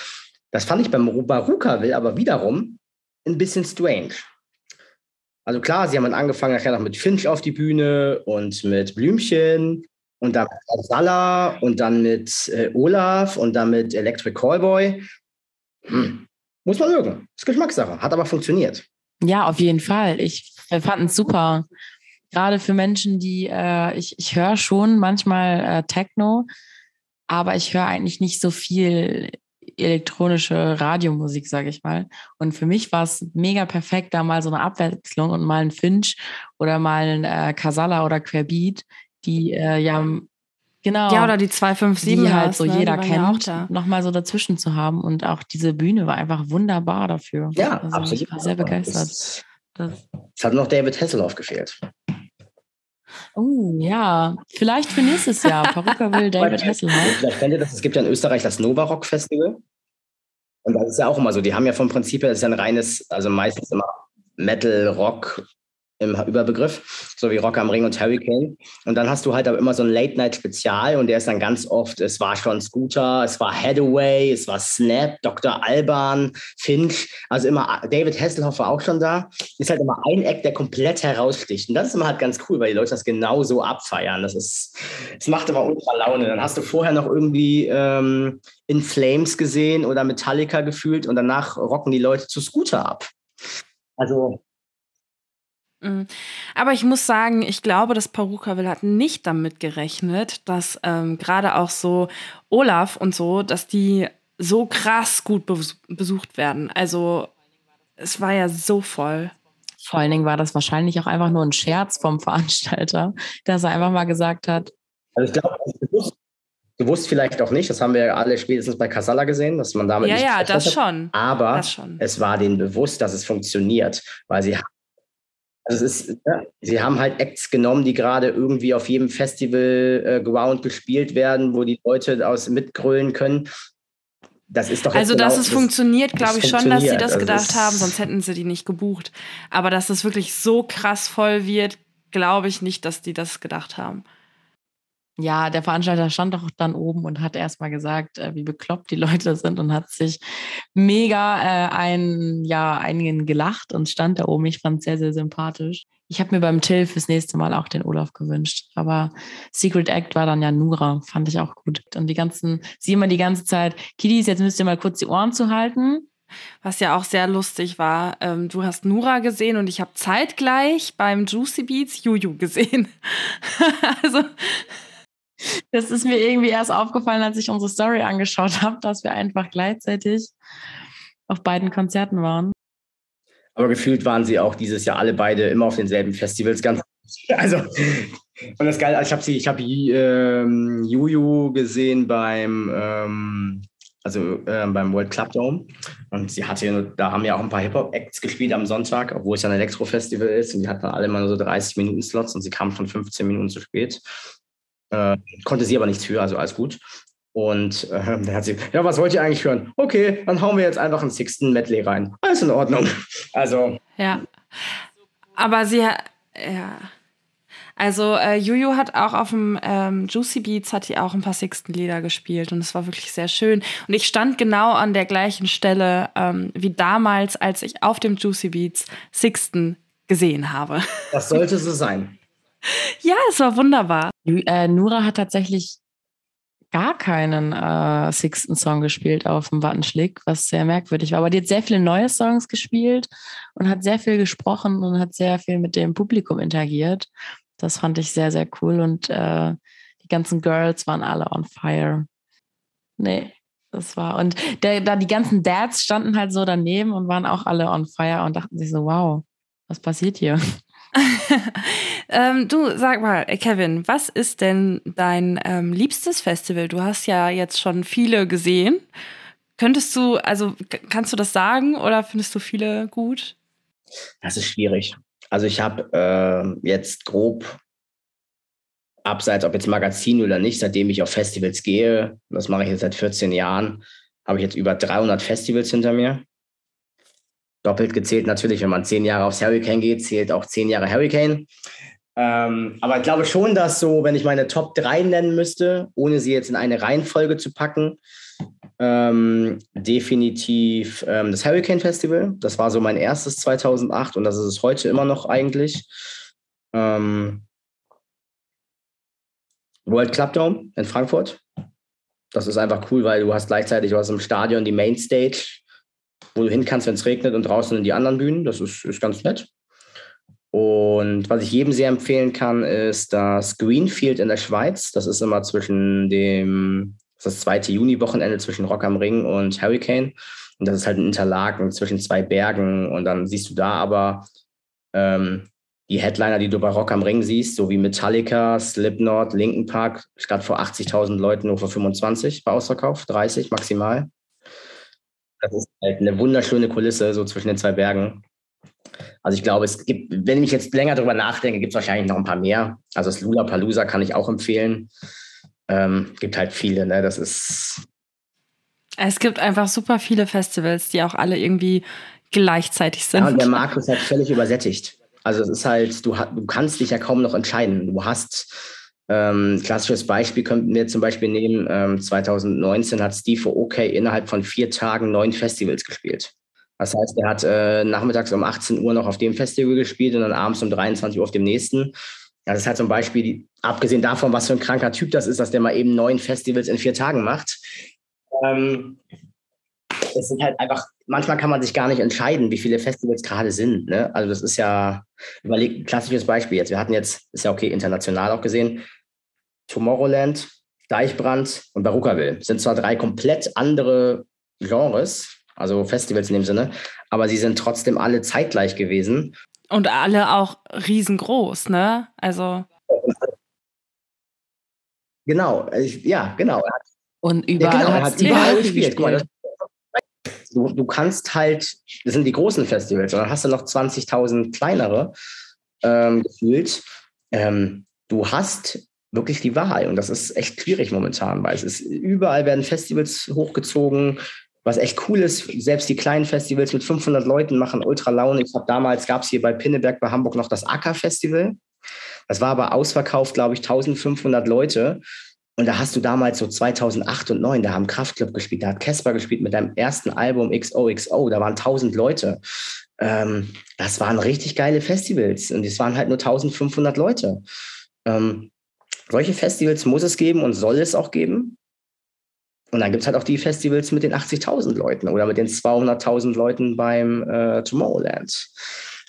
Das fand ich beim Baruka Will aber wiederum ein bisschen strange. Also klar, sie haben angefangen nachher noch mit Finch auf die Bühne und mit Blümchen und dann mit Sala und dann mit äh, Olaf und dann mit Electric Callboy. Hm. Muss man mögen. Ist Geschmackssache. Hat aber funktioniert. Ja, auf jeden Fall. Ich fand es super. Gerade für Menschen, die, äh, ich, ich höre schon manchmal äh, Techno, aber ich höre eigentlich nicht so viel elektronische Radiomusik, sage ich mal. Und für mich war es mega perfekt, da mal so eine Abwechslung und mal ein Finch oder mal ein äh, Casala oder Querbeat, die äh, ja Genau. Ja, oder die 257, die halt so ne? jeder kennt, ja nochmal so dazwischen zu haben. Und auch diese Bühne war einfach wunderbar dafür. Ja, also absolut. Ich war sehr begeistert. Es, es hat noch David Hasselhoff gefehlt. Oh, ja. Vielleicht für nächstes Jahr. Perücke will David Hasselhoff. Vielleicht kennt ihr das. Es gibt ja in Österreich das Nova Rock Festival. Und das ist ja auch immer so. Die haben ja vom Prinzip her, das ist ja ein reines, also meistens immer Metal, Rock, im Überbegriff, so wie Rock am Ring und Hurricane. Und dann hast du halt aber immer so ein Late-Night-Spezial und der ist dann ganz oft, es war schon Scooter, es war Hathaway, es war Snap, Dr. Alban, Finch, also immer, David Hasselhoff war auch schon da. Ist halt immer ein Eck, der komplett heraussticht. Und das ist immer halt ganz cool, weil die Leute das genauso abfeiern. Das ist, es macht immer ultra Laune. Dann hast du vorher noch irgendwie ähm, In Flames gesehen oder Metallica gefühlt und danach rocken die Leute zu Scooter ab. Also. Aber ich muss sagen, ich glaube, das Perukaville hat nicht damit gerechnet, dass ähm, gerade auch so Olaf und so, dass die so krass gut besucht werden. Also es war ja so voll. Vor allen Dingen war das wahrscheinlich auch einfach nur ein Scherz vom Veranstalter, dass er einfach mal gesagt hat. Also ich glaube, bewusst, bewusst vielleicht auch nicht, das haben wir ja alle spätestens bei Casalla gesehen, dass man damit. Ja, nicht ja, das hat. schon. Aber das schon. es war denen bewusst, dass es funktioniert, weil sie also es ist, ja, sie haben halt Acts genommen, die gerade irgendwie auf jedem Festival äh, Ground gespielt werden, wo die Leute aus mitgrölen können. Das ist doch also, genau, dass es das, funktioniert, glaube ich schon, dass sie das also gedacht haben, sonst hätten sie die nicht gebucht. Aber dass es wirklich so krass voll wird, glaube ich nicht, dass die das gedacht haben. Ja, der Veranstalter stand doch dann oben und hat erstmal gesagt, äh, wie bekloppt die Leute sind und hat sich mega äh, ein, ja, einigen gelacht und stand da oben. Ich fand es sehr, sehr sympathisch. Ich habe mir beim Till fürs nächste Mal auch den Olaf gewünscht. Aber Secret Act war dann ja Nura, fand ich auch gut. Und die ganzen, sie immer die ganze Zeit, Kiddies, jetzt müsst ihr mal kurz die Ohren zu halten. Was ja auch sehr lustig war, ähm, du hast Nura gesehen und ich habe zeitgleich beim Juicy Beats Juju gesehen. also das ist mir irgendwie erst aufgefallen, als ich unsere Story angeschaut habe, dass wir einfach gleichzeitig auf beiden Konzerten waren. Aber gefühlt waren sie auch dieses Jahr alle beide immer auf denselben Festivals. Ganz, also Und das geil, also ich habe sie, ich habe ähm, Juju gesehen beim ähm, also äh, beim World Club Dome. Und sie hatte, da haben ja auch ein paar Hip-Hop-Acts gespielt am Sonntag, obwohl es ja ein Elektro-Festival ist. Und die hatten alle mal so 30 Minuten Slots und sie kam schon 15 Minuten zu spät. Äh, konnte sie aber nichts für, also alles gut. Und äh, dann hat sie, ja, was wollt ihr eigentlich hören? Okay, dann hauen wir jetzt einfach einen Sixten Medley rein. Alles in Ordnung. Also. Ja. Aber sie, ja. Also äh, Juju hat auch auf dem ähm, Juicy Beats hat die auch ein paar Sixten-Lieder gespielt und es war wirklich sehr schön. Und ich stand genau an der gleichen Stelle ähm, wie damals, als ich auf dem Juicy Beats Sixten gesehen habe. Das sollte so sein. ja, es war wunderbar. Äh, Nura hat tatsächlich gar keinen äh, Sixten-Song gespielt auf dem Wattenschlick, was sehr merkwürdig war. Aber die hat sehr viele neue Songs gespielt und hat sehr viel gesprochen und hat sehr viel mit dem Publikum interagiert. Das fand ich sehr, sehr cool und äh, die ganzen Girls waren alle on fire. Nee, das war. Und der, da die ganzen Dads standen halt so daneben und waren auch alle on fire und dachten sich so, wow, was passiert hier? ähm, du, sag mal, Kevin, was ist denn dein ähm, liebstes Festival? Du hast ja jetzt schon viele gesehen. Könntest du, also kannst du das sagen oder findest du viele gut? Das ist schwierig. Also ich habe äh, jetzt grob, abseits ob jetzt Magazin oder nicht, seitdem ich auf Festivals gehe, das mache ich jetzt seit 14 Jahren, habe ich jetzt über 300 Festivals hinter mir. Doppelt gezählt natürlich, wenn man zehn Jahre aufs Hurricane geht, zählt auch zehn Jahre Hurricane. Ähm, aber ich glaube schon, dass so, wenn ich meine Top 3 nennen müsste, ohne sie jetzt in eine Reihenfolge zu packen, ähm, definitiv ähm, das Hurricane Festival. Das war so mein erstes 2008 und das ist es heute immer noch eigentlich. Ähm, World Club Dome in Frankfurt. Das ist einfach cool, weil du hast gleichzeitig aus dem Stadion die Mainstage, wo du hin kannst, wenn es regnet und draußen in die anderen Bühnen. Das ist, ist ganz nett. Und was ich jedem sehr empfehlen kann, ist das Greenfield in der Schweiz. Das ist immer zwischen dem das das zweite Juni-Wochenende zwischen Rock am Ring und Hurricane. Und das ist halt ein Interlaken zwischen zwei Bergen. Und dann siehst du da aber ähm, die Headliner, die du bei Rock am Ring siehst, so wie Metallica, Slipknot, Linken Park, statt vor 80.000 Leuten nur vor 25 bei Ausverkauf, 30 maximal. Das ist halt eine wunderschöne Kulisse, so zwischen den zwei Bergen. Also ich glaube, es gibt, wenn ich jetzt länger darüber nachdenke, gibt es wahrscheinlich noch ein paar mehr. Also das Lula Palusa kann ich auch empfehlen. Ähm, gibt halt viele, ne? Das ist. Es gibt einfach super viele Festivals, die auch alle irgendwie gleichzeitig sind. Ja, und der Markt ist halt völlig übersättigt. Also es ist halt, du, du kannst dich ja kaum noch entscheiden. Du hast ähm, klassisches Beispiel könnten wir zum Beispiel nehmen, ähm, 2019 hat Steve OK innerhalb von vier Tagen neun Festivals gespielt. Das heißt, er hat äh, nachmittags um 18 Uhr noch auf dem Festival gespielt und dann abends um 23 Uhr auf dem nächsten. Das ist halt zum Beispiel, abgesehen davon, was für ein kranker Typ das ist, dass der mal eben neun Festivals in vier Tagen macht. Ähm, es sind halt einfach, manchmal kann man sich gar nicht entscheiden, wie viele Festivals gerade sind. Ne? Also das ist ja, überlegt, klassisches Beispiel jetzt. Wir hatten jetzt, ist ja okay, international auch gesehen, Tomorrowland, Deichbrand und Barucaville. Sind zwar drei komplett andere Genres, also Festivals in dem Sinne, aber sie sind trotzdem alle zeitgleich gewesen. Und alle auch riesengroß, ne? Also. Genau, ja, genau. Und überall, ja, genau, er hat überall gespielt. Mal, du, du kannst halt, das sind die großen Festivals, und dann hast du noch 20.000 kleinere ähm, gefühlt. Ähm, du hast wirklich die Wahl und das ist echt schwierig momentan, weil es ist überall werden Festivals hochgezogen, was echt cool ist, selbst die kleinen Festivals mit 500 Leuten machen ultra Laune. Ich habe damals, gab es hier bei Pinneberg bei Hamburg noch das Acker-Festival. Das war aber ausverkauft, glaube ich, 1500 Leute. Und da hast du damals so 2008 und 2009, da haben Kraftclub gespielt, da hat Casper gespielt mit deinem ersten Album XOXO, da waren 1000 Leute. Ähm, das waren richtig geile Festivals und es waren halt nur 1500 Leute. Ähm, solche Festivals muss es geben und soll es auch geben. Und dann gibt es halt auch die Festivals mit den 80.000 Leuten oder mit den 200.000 Leuten beim äh, Tomorrowland.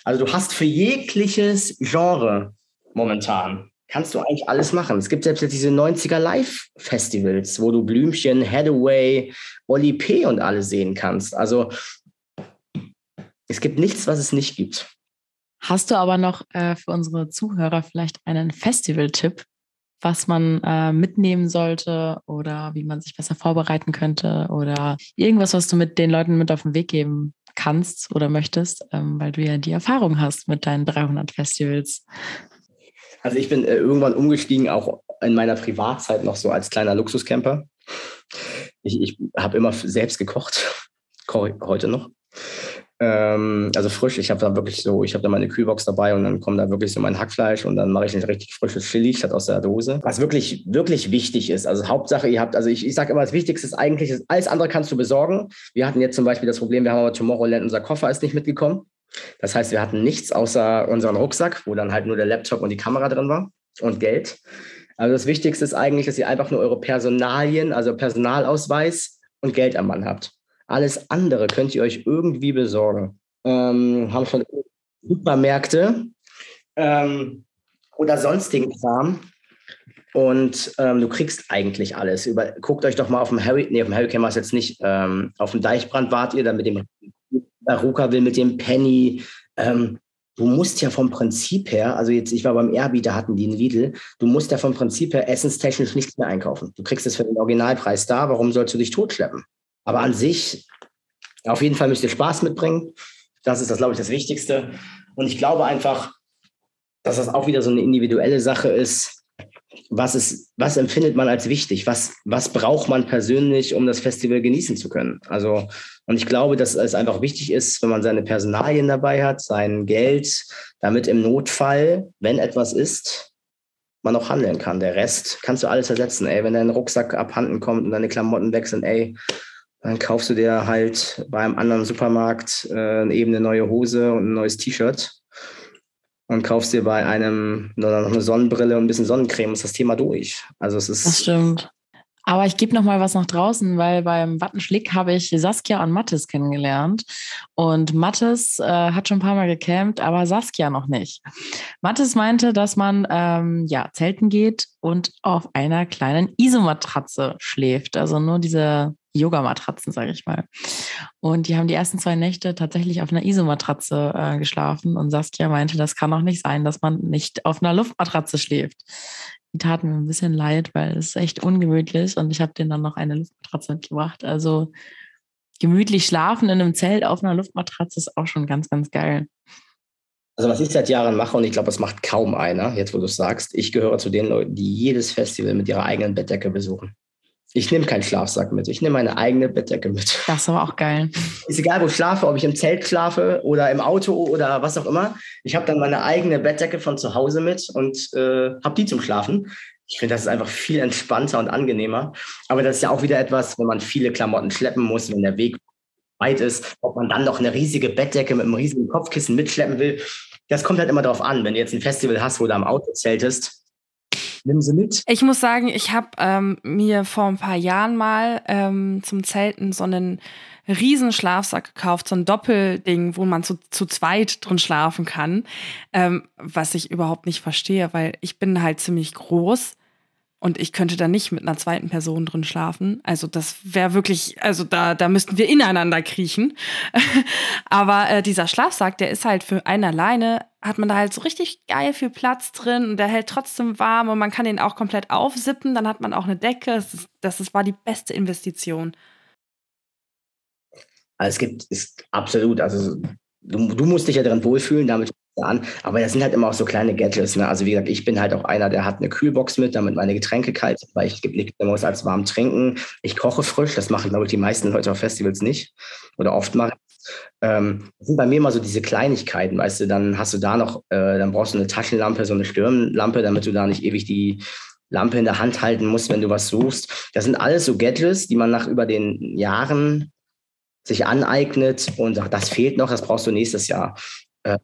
Also du hast für jegliches Genre momentan, kannst du eigentlich alles machen. Es gibt selbst jetzt diese 90er Live-Festivals, wo du Blümchen, Hathaway, Oli P. und alle sehen kannst. Also es gibt nichts, was es nicht gibt. Hast du aber noch äh, für unsere Zuhörer vielleicht einen Festival-Tipp, was man äh, mitnehmen sollte oder wie man sich besser vorbereiten könnte oder irgendwas, was du mit den Leuten mit auf den Weg geben kannst oder möchtest, ähm, weil du ja die Erfahrung hast mit deinen 300 Festivals. Also ich bin äh, irgendwann umgestiegen, auch in meiner Privatzeit noch so als kleiner Luxuscamper. Ich, ich habe immer selbst gekocht, heute noch. Ähm, also frisch, ich habe da wirklich so, ich habe da meine Kühlbox dabei und dann kommt da wirklich so mein Hackfleisch und dann mache ich ein richtig frisches Chili statt aus der Dose. Was wirklich, wirklich wichtig ist, also Hauptsache, ihr habt, also ich, ich sage immer, das Wichtigste ist eigentlich, ist, alles andere kannst du besorgen. Wir hatten jetzt zum Beispiel das Problem, wir haben aber Tomorrowland, unser Koffer ist nicht mitgekommen. Das heißt, wir hatten nichts außer unseren Rucksack, wo dann halt nur der Laptop und die Kamera drin war und Geld. Also das Wichtigste ist eigentlich, dass ihr einfach nur eure Personalien, also Personalausweis und Geld am Mann habt. Alles andere könnt ihr euch irgendwie besorgen. Ähm, haben schon Supermärkte ähm, oder sonstigen Kram. Und ähm, du kriegst eigentlich alles. Über, guckt euch doch mal auf dem Harry, nee, auf dem Hurricane war jetzt nicht, ähm, auf dem Deichbrand wart ihr, dann mit dem Ruka will, mit dem Penny. Ähm, du musst ja vom Prinzip her, also jetzt, ich war beim Erbi, da hatten die einen Lidl, du musst ja vom Prinzip her essenstechnisch nichts mehr einkaufen. Du kriegst es für den Originalpreis da, warum sollst du dich totschleppen? Aber an sich, auf jeden Fall müsst ihr Spaß mitbringen. Das ist das, glaube ich, das Wichtigste. Und ich glaube einfach, dass das auch wieder so eine individuelle Sache ist. Was, ist, was empfindet man als wichtig? Was, was braucht man persönlich, um das Festival genießen zu können? Also, und ich glaube, dass es einfach wichtig ist, wenn man seine Personalien dabei hat, sein Geld, damit im Notfall, wenn etwas ist, man auch handeln kann. Der Rest kannst du alles ersetzen. Ey, wenn dein Rucksack abhanden kommt und deine Klamotten wechseln, ey, dann kaufst du dir halt bei einem anderen Supermarkt äh, eben eine neue Hose und ein neues T-Shirt und kaufst dir bei einem noch eine Sonnenbrille und ein bisschen Sonnencreme, ist das Thema durch. Also es ist. Das stimmt. Aber ich gebe noch mal was nach draußen, weil beim Wattenschlick habe ich Saskia und Mattes kennengelernt. Und Mattes äh, hat schon ein paar Mal gecampt, aber Saskia noch nicht. Mattes meinte, dass man ähm, ja zelten geht und auf einer kleinen Isomatratze schläft. Also nur diese Yogamatratzen, sage ich mal. Und die haben die ersten zwei Nächte tatsächlich auf einer Isomatratze äh, geschlafen. Und Saskia meinte, das kann auch nicht sein, dass man nicht auf einer Luftmatratze schläft. Die taten mir ein bisschen leid, weil es echt ungemütlich. Und ich habe denen dann noch eine Luftmatratze mitgebracht. Also gemütlich schlafen in einem Zelt auf einer Luftmatratze ist auch schon ganz, ganz geil. Also was ich seit Jahren mache, und ich glaube, das macht kaum einer, jetzt wo du es sagst, ich gehöre zu den Leuten, die jedes Festival mit ihrer eigenen Bettdecke besuchen. Ich nehme keinen Schlafsack mit. Ich nehme meine eigene Bettdecke mit. Das ist aber auch geil. Ist egal, wo ich schlafe, ob ich im Zelt schlafe oder im Auto oder was auch immer. Ich habe dann meine eigene Bettdecke von zu Hause mit und äh, habe die zum Schlafen. Ich finde, das ist einfach viel entspannter und angenehmer. Aber das ist ja auch wieder etwas, wenn man viele Klamotten schleppen muss, wenn der Weg weit ist, ob man dann noch eine riesige Bettdecke mit einem riesigen Kopfkissen mitschleppen will. Das kommt halt immer darauf an. Wenn du jetzt ein Festival hast, wo du am Auto zeltest, Nimm sie mit. Ich muss sagen, ich habe ähm, mir vor ein paar Jahren mal ähm, zum Zelten so einen riesen Schlafsack gekauft, so ein Doppelding, wo man zu, zu zweit drin schlafen kann, ähm, was ich überhaupt nicht verstehe, weil ich bin halt ziemlich groß und ich könnte da nicht mit einer zweiten Person drin schlafen. Also das wäre wirklich, also da, da müssten wir ineinander kriechen. Aber äh, dieser Schlafsack, der ist halt für einen alleine, hat man da halt so richtig geil viel Platz drin und der hält trotzdem warm und man kann den auch komplett aufsippen. Dann hat man auch eine Decke. Das, ist, das ist, war die beste Investition. Also es gibt, ist absolut, also du, du musst dich ja drin wohlfühlen, damit an. Aber das sind halt immer auch so kleine Gadgets. Ne? Also wie gesagt, ich bin halt auch einer, der hat eine Kühlbox mit, damit meine Getränke kalt sind, weil ich nichts muss als warm trinken. Ich koche frisch, das machen, glaube ich, die meisten Leute auf Festivals nicht oder oft machen. Ähm, das sind bei mir immer so diese Kleinigkeiten, weißt du, dann hast du da noch, äh, dann brauchst du eine Taschenlampe, so eine Stirnlampe, damit du da nicht ewig die Lampe in der Hand halten musst, wenn du was suchst. Das sind alles so Gadgets, die man nach über den Jahren sich aneignet und sagt, das fehlt noch, das brauchst du nächstes Jahr. Äh,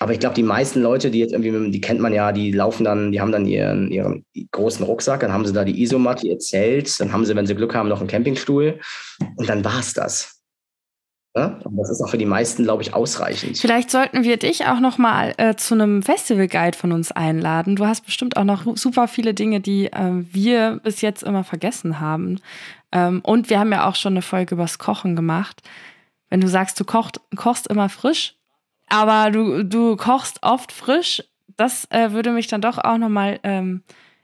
aber ich glaube, die meisten Leute, die jetzt irgendwie, die kennt man ja, die laufen dann, die haben dann ihren, ihren großen Rucksack, dann haben sie da die Isomatte, ihr Zelt, dann haben sie, wenn sie Glück haben, noch einen Campingstuhl und dann war es das. Ja? Und das ist auch für die meisten, glaube ich, ausreichend. Vielleicht sollten wir dich auch noch mal äh, zu einem Festival-Guide von uns einladen. Du hast bestimmt auch noch super viele Dinge, die äh, wir bis jetzt immer vergessen haben. Ähm, und wir haben ja auch schon eine Folge übers Kochen gemacht. Wenn du sagst, du kocht, kochst immer frisch, Aber du, du kochst oft frisch. Das äh, würde mich dann doch auch nochmal ähm,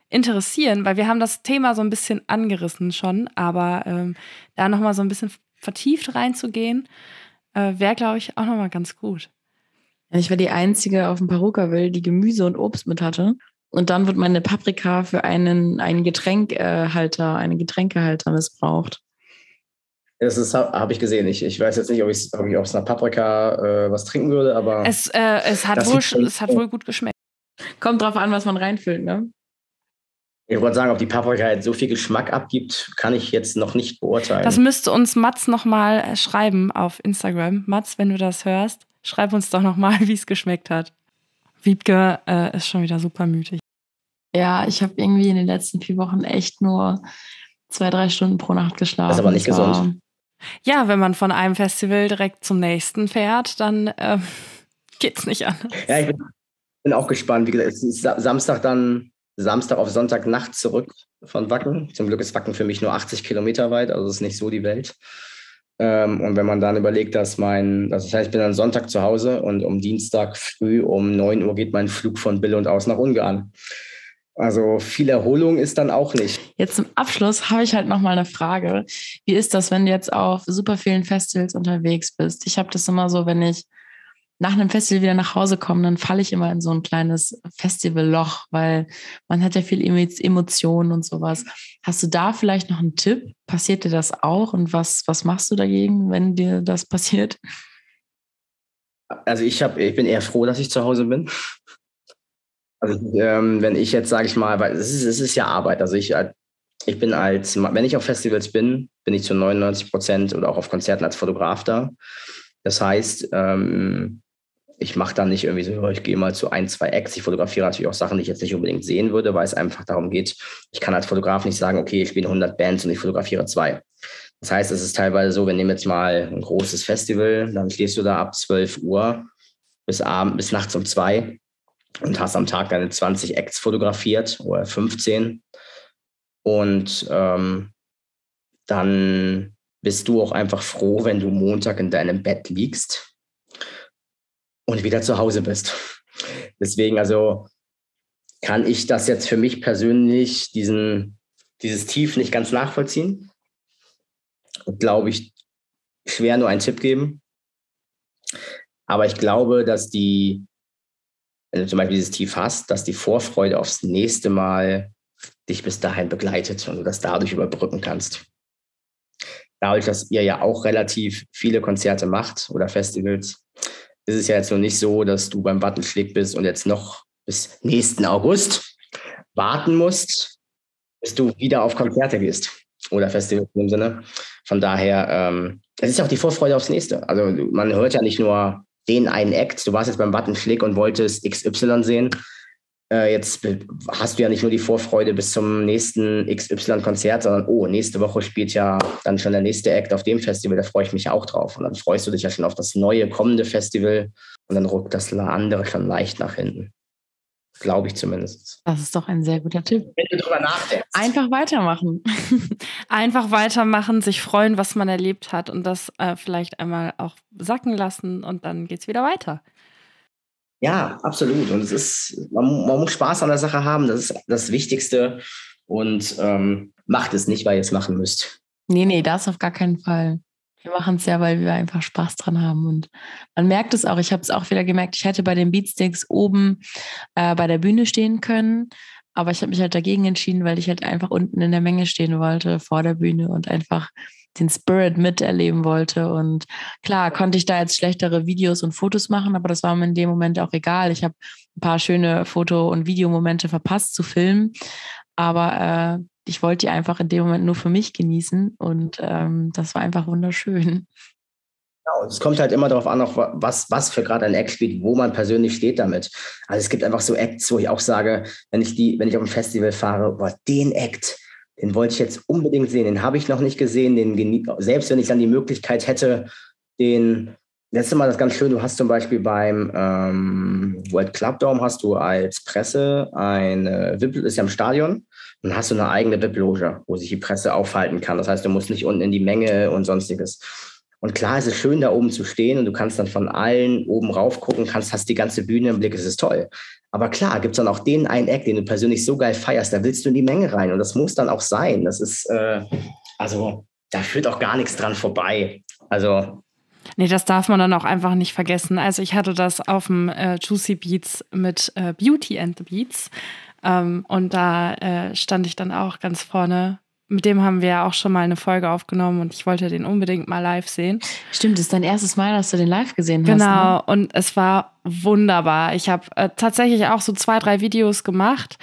interessieren, weil wir haben das Thema so ein bisschen angerissen schon, aber ähm, da nochmal so ein bisschen vertieft reinzugehen, äh, wäre, glaube ich, auch nochmal ganz gut. Ich war die Einzige auf dem Paruka-Will, die Gemüse und Obst mit hatte. Und dann wird meine Paprika für einen, einen Getränkhalter, einen Getränkehalter missbraucht. Das habe ich gesehen. Ich, ich weiß jetzt nicht, ob, ob ich aus einer Paprika äh, was trinken würde, aber. Es, äh, es, hat, wohl, es hat wohl gut geschmeckt. Kommt drauf an, was man reinfüllt, ne? Ich wollte sagen, ob die Paprika jetzt so viel Geschmack abgibt, kann ich jetzt noch nicht beurteilen. Das müsste uns Mats nochmal äh, schreiben auf Instagram. Mats, wenn du das hörst, schreib uns doch nochmal, wie es geschmeckt hat. Wiebke äh, ist schon wieder super mütig. Ja, ich habe irgendwie in den letzten vier Wochen echt nur zwei, drei Stunden pro Nacht geschlafen. Das ist aber nicht gesund. Ja, wenn man von einem Festival direkt zum nächsten fährt, dann äh, geht's nicht an. Ja, ich bin, bin, auch gespannt. Wie gesagt, es ist Samstag dann Samstag auf Sonntag Nacht zurück von Wacken. Zum Glück ist Wacken für mich nur 80 Kilometer weit, also ist nicht so die Welt. Ähm, und wenn man dann überlegt, dass mein, also das heißt, ich bin dann Sonntag zu Hause und um Dienstag früh um 9 Uhr geht mein Flug von Bill und aus nach Ungarn. Also viel Erholung ist dann auch nicht. Jetzt zum Abschluss habe ich halt noch mal eine Frage. Wie ist das, wenn du jetzt auf super vielen Festivals unterwegs bist? Ich habe das immer so, wenn ich nach einem Festival wieder nach Hause komme, dann falle ich immer in so ein kleines Festivalloch, weil man hat ja viel Emotionen und sowas. Hast du da vielleicht noch einen Tipp? Passiert dir das auch? Und was, was machst du dagegen, wenn dir das passiert? Also ich, hab, ich bin eher froh, dass ich zu Hause bin. Also ähm, wenn ich jetzt, sage ich mal, weil es ist, es ist ja Arbeit. Also ich, ich bin als, wenn ich auf Festivals bin, bin ich zu 99 Prozent oder auch auf Konzerten als Fotograf da. Das heißt, ähm, ich mache dann nicht irgendwie so, ich gehe mal zu ein, zwei Acts. Ich fotografiere natürlich auch Sachen, die ich jetzt nicht unbedingt sehen würde, weil es einfach darum geht, ich kann als Fotograf nicht sagen, okay, ich spiele 100 Bands und ich fotografiere zwei. Das heißt, es ist teilweise so, wir nehmen jetzt mal ein großes Festival, dann stehst du da ab 12 Uhr bis abend, bis nachts um zwei und hast am Tag deine 20 Acts fotografiert oder 15. Und ähm, dann bist du auch einfach froh, wenn du Montag in deinem Bett liegst und wieder zu Hause bist. Deswegen, also kann ich das jetzt für mich persönlich, diesen, dieses Tief nicht ganz nachvollziehen. Glaube ich, schwer nur einen Tipp geben. Aber ich glaube, dass die, wenn du zum Beispiel dieses Tief hast, dass die Vorfreude aufs nächste Mal dich bis dahin begleitet und du das dadurch überbrücken kannst. Dadurch, dass ihr ja auch relativ viele Konzerte macht oder Festivals, ist es ja jetzt noch nicht so, dass du beim Wattenschläg bist und jetzt noch bis nächsten August warten musst, bis du wieder auf Konzerte gehst oder Festivals dem Sinne. Von daher, ähm, es ist ja auch die Vorfreude aufs nächste. Also man hört ja nicht nur den einen Act. Du warst jetzt beim Wattenschläg und wolltest XY sehen. Äh, jetzt hast du ja nicht nur die Vorfreude bis zum nächsten XY-Konzert, sondern oh, nächste Woche spielt ja dann schon der nächste Act auf dem Festival. Da freue ich mich auch drauf. Und dann freust du dich ja schon auf das neue kommende Festival und dann ruckt das andere schon leicht nach hinten. Glaube ich zumindest. Das ist doch ein sehr guter Tipp. Wenn du drüber nachdenkst. Einfach weitermachen. Einfach weitermachen, sich freuen, was man erlebt hat und das äh, vielleicht einmal auch sacken lassen und dann geht es wieder weiter. Ja, absolut. Und es ist, man, man, muss Spaß an der Sache haben. Das ist das Wichtigste. Und ähm, macht es nicht, weil ihr es machen müsst. Nee, nee, das auf gar keinen Fall. Wir machen es ja, weil wir einfach Spaß dran haben. Und man merkt es auch. Ich habe es auch wieder gemerkt, ich hätte bei den Beatsticks oben äh, bei der Bühne stehen können. Aber ich habe mich halt dagegen entschieden, weil ich halt einfach unten in der Menge stehen wollte, vor der Bühne und einfach den Spirit miterleben wollte. Und klar, konnte ich da jetzt schlechtere Videos und Fotos machen, aber das war mir in dem Moment auch egal. Ich habe ein paar schöne Foto- und Videomomente verpasst zu filmen, aber äh, ich wollte die einfach in dem Moment nur für mich genießen und ähm, das war einfach wunderschön. Genau, es kommt halt immer darauf an, auch was, was für gerade ein Act spielt, wo man persönlich steht damit. Also es gibt einfach so Acts, wo ich auch sage, wenn ich die, wenn ich auf ein Festival fahre, boah, den Act, den wollte ich jetzt unbedingt sehen, den habe ich noch nicht gesehen, den selbst wenn ich dann die Möglichkeit hätte, den Letztes Mal das ganz schön, du hast zum Beispiel beim ähm, World Club Dome hast du als Presse eine VIP, ist ja im Stadion, und hast du eine eigene VIP-Loge, wo sich die Presse aufhalten kann. Das heißt, du musst nicht unten in die Menge und sonstiges. Und klar, es ist schön, da oben zu stehen und du kannst dann von allen oben rauf gucken, kannst, hast die ganze Bühne im Blick, es ist toll. Aber klar, gibt es dann auch den einen Eck, den du persönlich so geil feierst, da willst du in die Menge rein und das muss dann auch sein. Das ist, äh, also, da führt auch gar nichts dran vorbei. Also, Nee, das darf man dann auch einfach nicht vergessen. Also ich hatte das auf dem äh, Juicy Beats mit äh, Beauty and the Beats. Ähm, und da äh, stand ich dann auch ganz vorne. Mit dem haben wir ja auch schon mal eine Folge aufgenommen und ich wollte den unbedingt mal live sehen. Stimmt, das ist dein erstes Mal, dass du den live gesehen genau, hast. Genau, ne? und es war wunderbar. Ich habe äh, tatsächlich auch so zwei, drei Videos gemacht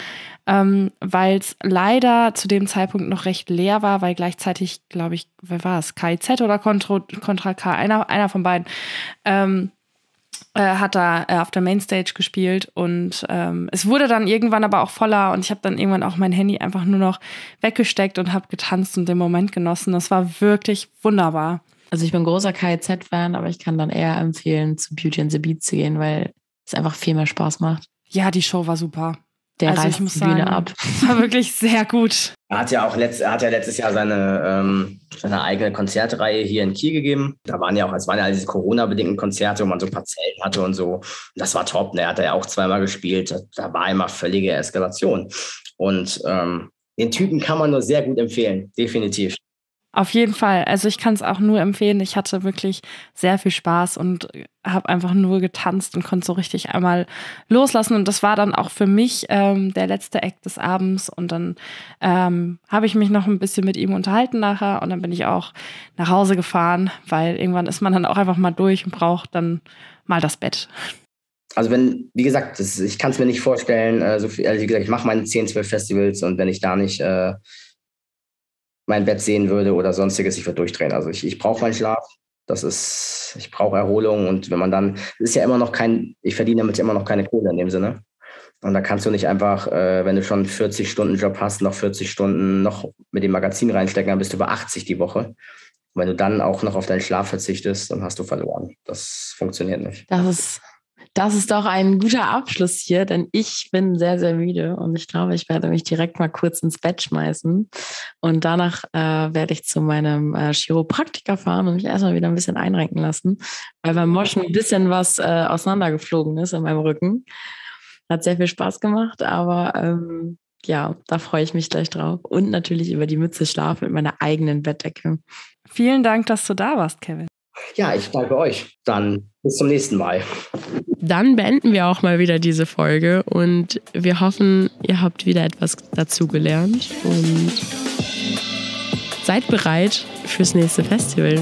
ähm, weil es leider zu dem Zeitpunkt noch recht leer war, weil gleichzeitig, glaube ich, wer war es? KIZ oder Contra, Contra K, einer, einer von beiden, ähm, äh, hat da äh, auf der Mainstage gespielt und ähm, es wurde dann irgendwann aber auch voller und ich habe dann irgendwann auch mein Handy einfach nur noch weggesteckt und habe getanzt und den Moment genossen. Das war wirklich wunderbar. Also ich bin großer KIZ-Fan, aber ich kann dann eher empfehlen, zu Beauty and the Beat zu gehen, weil es einfach viel mehr Spaß macht. Ja, die Show war super der also reißt die Bühne sagen, ab. War wirklich sehr gut. Er hat ja auch letzt, er hat ja letztes Jahr seine, ähm, seine eigene Konzertreihe hier in Kiel gegeben. Da waren ja auch, es waren ja all diese Corona-bedingten Konzerte, wo man so ein paar Zelten hatte und so. Das war top. Ne? Er hat ja auch zweimal gespielt. Da war immer völlige Eskalation. Und ähm, den Typen kann man nur sehr gut empfehlen, definitiv. Auf jeden Fall. Also ich kann es auch nur empfehlen. Ich hatte wirklich sehr viel Spaß und habe einfach nur getanzt und konnte so richtig einmal loslassen. Und das war dann auch für mich ähm, der letzte Act des Abends. Und dann ähm, habe ich mich noch ein bisschen mit ihm unterhalten nachher. Und dann bin ich auch nach Hause gefahren, weil irgendwann ist man dann auch einfach mal durch und braucht dann mal das Bett. Also wenn, wie gesagt, das, ich kann es mir nicht vorstellen, äh, so viel, also wie gesagt, ich mache meine 10, 12 Festivals und wenn ich da nicht äh, mein Bett sehen würde oder sonstiges, ich würde durchdrehen. Also ich, ich brauche meinen Schlaf. Das ist, ich brauche Erholung und wenn man dann, ist ja immer noch kein, ich verdiene damit immer noch keine Kohle in dem Sinne. Und da kannst du nicht einfach, äh, wenn du schon 40 Stunden Job hast, noch 40 Stunden noch mit dem Magazin reinstecken, dann bist du über 80 die Woche. Und wenn du dann auch noch auf deinen Schlaf verzichtest, dann hast du verloren. Das funktioniert nicht. Das ist das ist doch ein guter Abschluss hier, denn ich bin sehr, sehr müde und ich glaube, ich werde mich direkt mal kurz ins Bett schmeißen und danach äh, werde ich zu meinem äh, Chiropraktiker fahren und mich erstmal wieder ein bisschen einrenken lassen, weil beim Moschen ein bisschen was äh, auseinandergeflogen ist in meinem Rücken. Hat sehr viel Spaß gemacht, aber ähm, ja, da freue ich mich gleich drauf. Und natürlich über die Mütze schlafen mit meiner eigenen Bettdecke. Vielen Dank, dass du da warst, Kevin. Ja, ich danke euch. Dann bis zum nächsten Mal. Dann beenden wir auch mal wieder diese Folge und wir hoffen, ihr habt wieder etwas dazugelernt und seid bereit fürs nächste Festival.